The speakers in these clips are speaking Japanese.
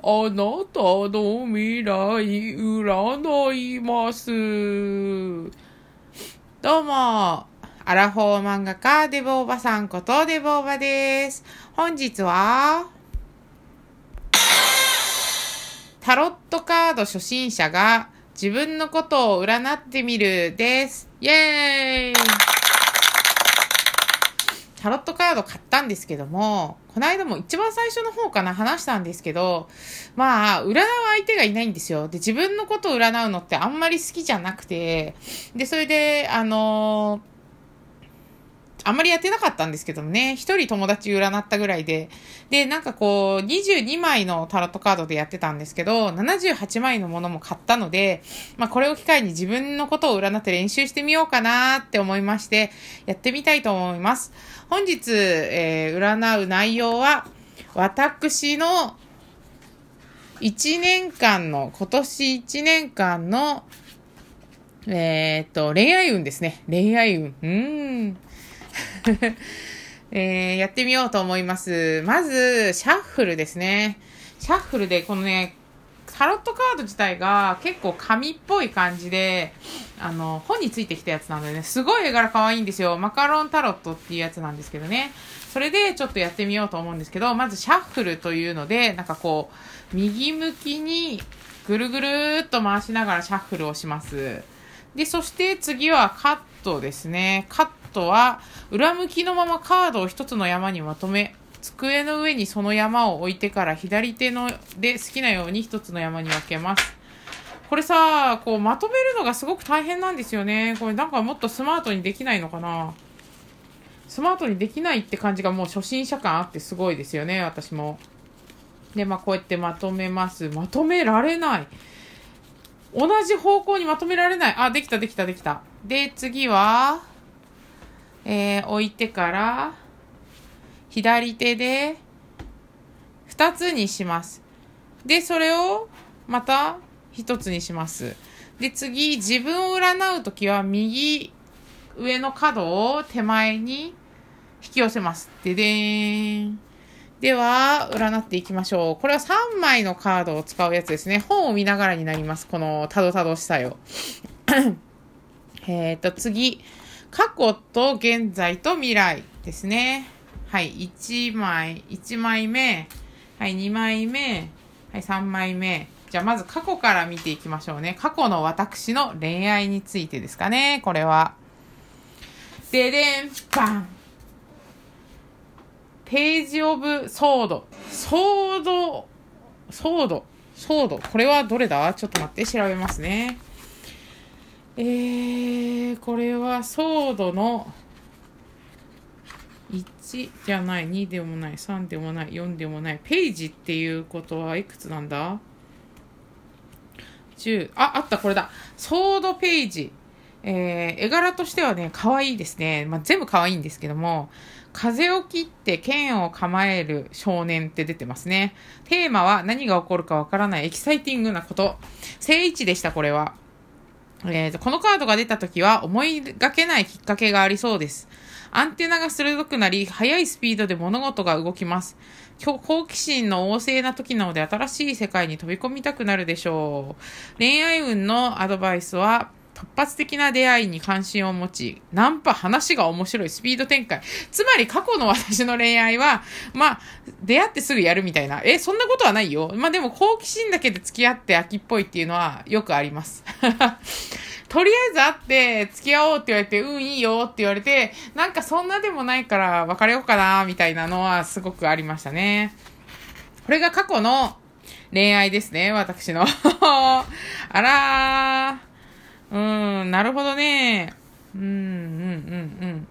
あなたの未来占います。どうも、アラフォー漫画家デブおばさんことデブおばです。本日は、タロットカード初心者が自分のことを占ってみるです。イェーイタロットカード買ったんですけども、この間も一番最初の方かな話したんですけど、まあ、占う相手がいないんですよ。で、自分のことを占うのってあんまり好きじゃなくて、で、それで、あのーあんまりやってなかったんですけどもね、一人友達占ったぐらいで、で、なんかこう、22枚のタロットカードでやってたんですけど、78枚のものも買ったので、まあこれを機会に自分のことを占って練習してみようかなって思いまして、やってみたいと思います。本日、えー占う内容は、私の1年間の、今年1年間の、えーっと、恋愛運ですね。恋愛運。うーん。えーやってみようと思います。まず、シャッフルですね。シャッフルで、このね、タロットカード自体が結構紙っぽい感じで、あの、本についてきたやつなのでね、すごい絵柄可愛いんですよ。マカロンタロットっていうやつなんですけどね。それでちょっとやってみようと思うんですけど、まずシャッフルというので、なんかこう、右向きにぐるぐるっと回しながらシャッフルをします。で、そして次はカットですね。カットは裏向きのままカードを一つの山にまとめ、机の上にその山を置いてから左手ので好きなように一つの山に分けます。これさ、こうまとめるのがすごく大変なんですよね。これなんかもっとスマートにできないのかなスマートにできないって感じがもう初心者感あってすごいですよね、私も。で、まあこうやってまとめます。まとめられない。同じ方向にまとめられない。あ、できた、できた、できた。で、次は、えー置いてから、左手で、二つにします。で、それを、また、一つにします。で、次、自分を占うときは、右上の角を手前に引き寄せます。ででーん。では、占っていきましょう。これは3枚のカードを使うやつですね。本を見ながらになります。このたどたどしさよ。えっと、次。過去と現在と未来ですね。はい、1枚、1枚目。はい、2枚目。はい、3枚目。じゃあ、まず過去から見ていきましょうね。過去の私の恋愛についてですかね。これは。ででん、バン。ページオブソード。ソード、ソード、ソード。これはどれだ？ちょっと待って、調べますね。えー、これはソードの1じゃない、2でもない、3でもない、4でもない。ページっていうことはいくつなんだ ?10。あ、あった、これだ。ソードページ。えー、絵柄としてはね、可愛いですね。まあ、全部可愛いんですけども、風を切って剣を構える少年って出てますね。テーマは何が起こるかわからないエキサイティングなこと。正位置でした、これは。えー、このカードが出た時は思いがけないきっかけがありそうです。アンテナが鋭くなり、速いスピードで物事が動きます。好奇心の旺盛な時なので新しい世界に飛び込みたくなるでしょう。恋愛運のアドバイスは、突発的な出会いに関心を持ち、ナンパ話が面白いスピード展開。つまり過去の私の恋愛は、まあ、出会ってすぐやるみたいな。え、そんなことはないよ。まあでも好奇心だけで付き合って秋っぽいっていうのはよくあります。とりあえず会って付き合おうって言われて、うん、いいよって言われて、なんかそんなでもないから別れようかな、みたいなのはすごくありましたね。これが過去の恋愛ですね、私の。あらー。うん、なるほどね。うん、うん、うん、うん。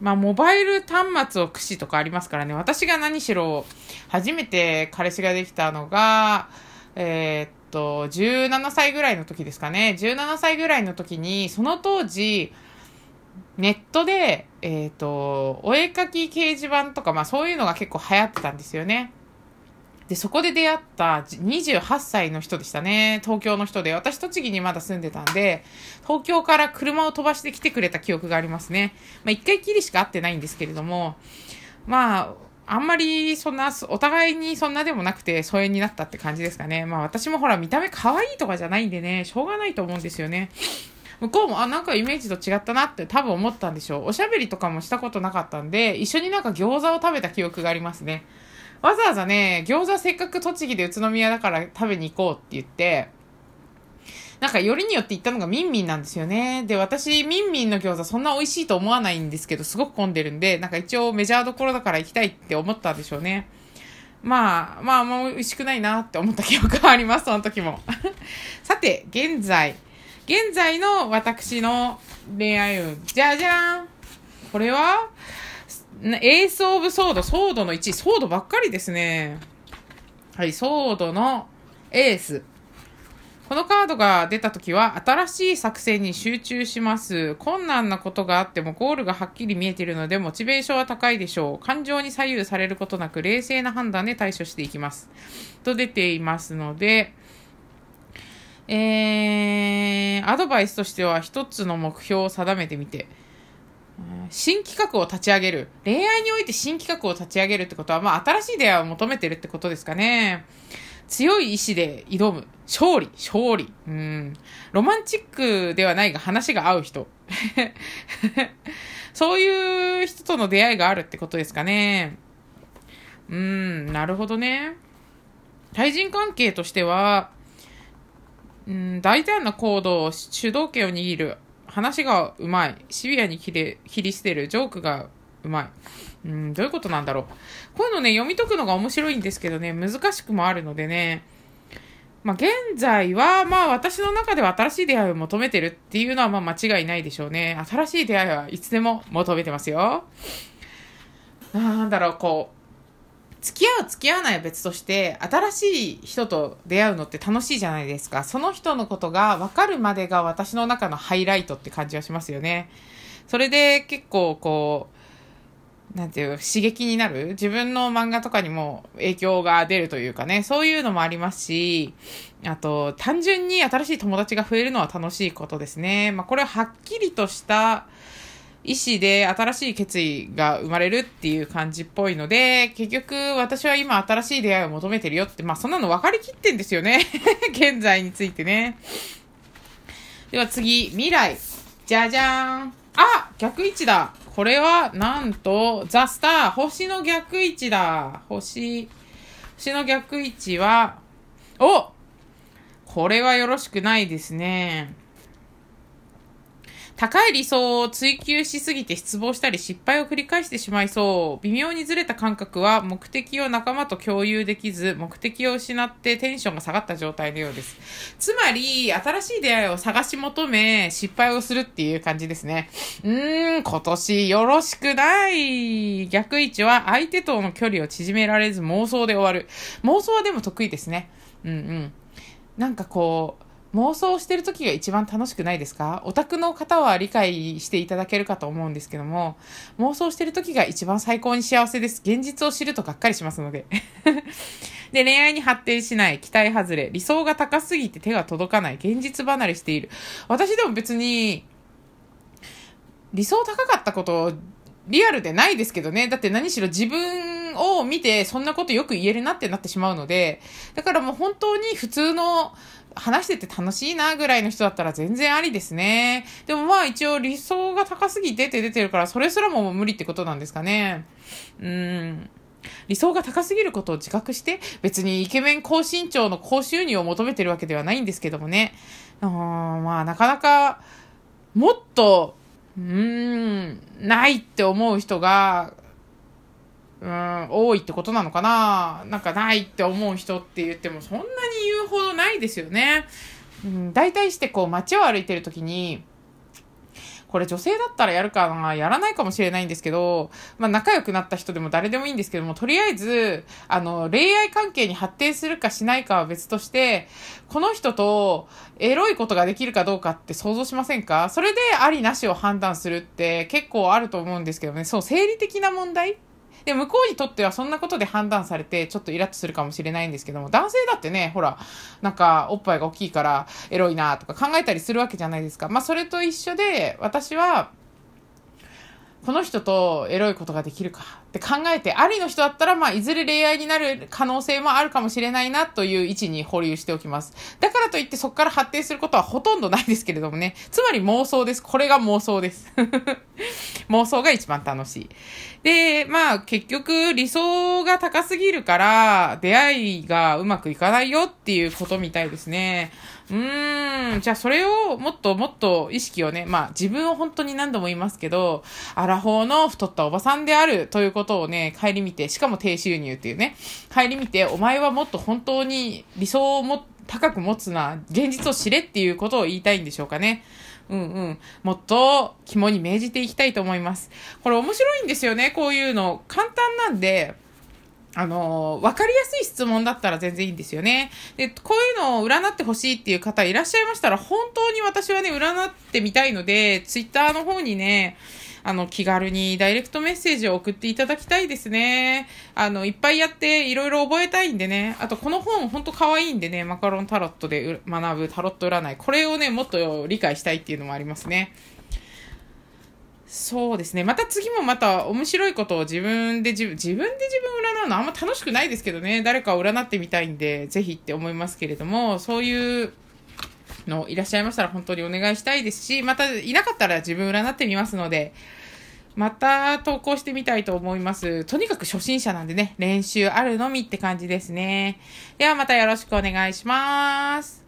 まあ、モバイル端末を駆使とかありますからね。私が何しろ、初めて彼氏ができたのが、えーっと、17歳ぐらいの時ですかね。17歳ぐらいの時に、その当時、ネットで、えーっと、お絵かき掲示板とか、まあそういうのが結構流行ってたんですよね。で、そこで出会った28歳の人でしたね。東京の人で。私、栃木にまだ住んでたんで、東京から車を飛ばして来てくれた記憶がありますね。まあ、一回きりしか会ってないんですけれども、まあ、あんまりそんな、お互いにそんなでもなくて疎遠になったって感じですかね。まあ私もほら見た目可愛いとかじゃないんでね、しょうがないと思うんですよね。向こうも、あ、なんかイメージと違ったなって多分思ったんでしょう。おしゃべりとかもしたことなかったんで、一緒になんか餃子を食べた記憶がありますね。わざわざね、餃子せっかく栃木で宇都宮だから食べに行こうって言って、なんかよりによって行ったのがミンミンなんですよね。で、私、ミンミンの餃子そんな美味しいと思わないんですけど、すごく混んでるんで、なんか一応メジャーどころだから行きたいって思ったんでしょうね。まあ、まあ、もう美味しくないなって思った記憶があります、その時も。さて、現在。現在の私の恋愛運。じゃじゃーんこれは、エースオブソード、ソードの1、ソードばっかりですね。はい、ソードのエース。このカードが出た時は新しい作戦に集中します。困難なことがあってもゴールがはっきり見えているのでモチベーションは高いでしょう。感情に左右されることなく冷静な判断で対処していきます。と出ていますので、えー、アドバイスとしては一つの目標を定めてみて、新企画を立ち上げる。恋愛において新企画を立ち上げるってことは、まあ新しい出会いを求めてるってことですかね。強い意志で挑む。勝利、勝利。うん。ロマンチックではないが話が合う人。そういう人との出会いがあるってことですかね。うん、なるほどね。対人関係としては、うん、大胆な行動、主導権を握る。話がうまい。シビアに切れ切り捨てる。ジョークがうまい。うん、どういうことなんだろう。こういうのね、読み解くのが面白いんですけどね、難しくもあるのでね、まあ、現在は、まあ、私の中では新しい出会いを求めてるっていうのは、まあ、間違いないでしょうね。新しい出会いはいつでも求めてますよ。なんだろう、こう、付き合う付き合わないは別として、新しい人と出会うのって楽しいじゃないですか。その人のことが分かるまでが私の中のハイライトって感じはしますよね。それで結構こう、なんていう刺激になる自分の漫画とかにも影響が出るというかね、そういうのもありますし、あと、単純に新しい友達が増えるのは楽しいことですね。まあ、これははっきりとした意思で新しい決意が生まれるっていう感じっぽいので、結局私は今新しい出会いを求めてるよって、まあ、そんなの分かりきってんですよね。現在についてね。では次、未来。じゃじゃーん。あ逆位置だ。これは、なんと、ザ・スター、星の逆位置だ。星、星の逆位置は、おこれはよろしくないですね。高い理想を追求しすぎて失望したり失敗を繰り返してしまいそう。微妙にずれた感覚は目的を仲間と共有できず、目的を失ってテンションが下がった状態のようです。つまり、新しい出会いを探し求め、失敗をするっていう感じですね。うーん、今年よろしくない。逆位置は相手との距離を縮められず妄想で終わる。妄想はでも得意ですね。うんうん。なんかこう、妄想してる時が一番楽しくないですか？オタクの方は理解していただけるかと思うんですけども、妄想してる時が一番最高に幸せです。現実を知るとがっかりしますので。で、恋愛に発展しない、期待外れ、理想が高すぎて手が届かない、現実離れしている。私でも別に、理想高かったことリアルでないですけどね。だって何しろ自分を見てそんなことよく言えるなってなってしまうので、だからもう本当に普通の話してて楽しいなぐらいの人だったら全然ありですね。でもまあ一応理想が高すぎてって出てるから、それすらも無理ってことなんですかね。うん。理想が高すぎることを自覚して、別にイケメン高身長の高収入を求めてるわけではないんですけどもね。うん、まあなかなか、もっと、うーん、ないって思う人が、うん、多いってことなのかな？なんかないって思う人って言ってもそんなに言うほどないですよね。うん、大体してこう街を歩いてる時に、これ女性だったらやるかな？やらないかもしれないんですけど、まあ仲良くなった人でも誰でもいいんですけども、とりあえず、あの、恋愛関係に発展するかしないかは別として、この人とエロいことができるかどうかって想像しませんか？それでありなしを判断するって結構あると思うんですけどね、そう、生理的な問題で、向こうにとってはそんなことで判断されて、ちょっとイラッとするかもしれないんですけども、男性だってね、ほら、なんか、おっぱいが大きいからエロいなとか考えたりするわけじゃないですか。まあ、それと一緒で、私は、この人とエロいことができるかって考えて、ありの人だったら、まあ、いずれ恋愛になる可能性もあるかもしれないなという位置に保留しておきます。だからといってそこから発展することはほとんどないですけれどもね。つまり妄想です。これが妄想です。妄想が一番楽しい。で、まあ、結局理想が高すぎるから、出会いがうまくいかないよっていうことみたいですね。うーん、じゃあそれをもっともっと意識をね、まあ自分を本当に何度も言いますけど、アラフォーの太ったおばさんであるということをね、帰り見て、しかも低収入っていうね、帰り見て、お前はもっと本当に理想をも高く持つな、現実を知れっていうことを言いたいんでしょうかね。うんうん。もっと肝に銘じていきたいと思います。これ面白いんですよね、こういうの。簡単なんで、あの、わかりやすい質問だったら全然いいんですよね。で、こういうのを占ってほしいっていう方いらっしゃいましたら、本当に私はね、占ってみたいので、ツイッターの方にね、あの、気軽にダイレクトメッセージを送っていただきたいですね。あの、いっぱいやっていろいろ覚えたいんでね。あと、この本ほんと可愛いんでね、マカロンタロットで学ぶタロット占い。これをね、もっと理解したいっていうのもありますね。そうですね。また次もまた面白いことを自分で自分、自分で自分占うのあんま楽しくないですけどね。誰かを占ってみたいんで、ぜひって思いますけれども、そういうのいらっしゃいましたら本当にお願いしたいですし、またいなかったら自分占ってみますので、また投稿してみたいと思います。とにかく初心者なんでね、練習あるのみって感じですね。ではまたよろしくお願いします。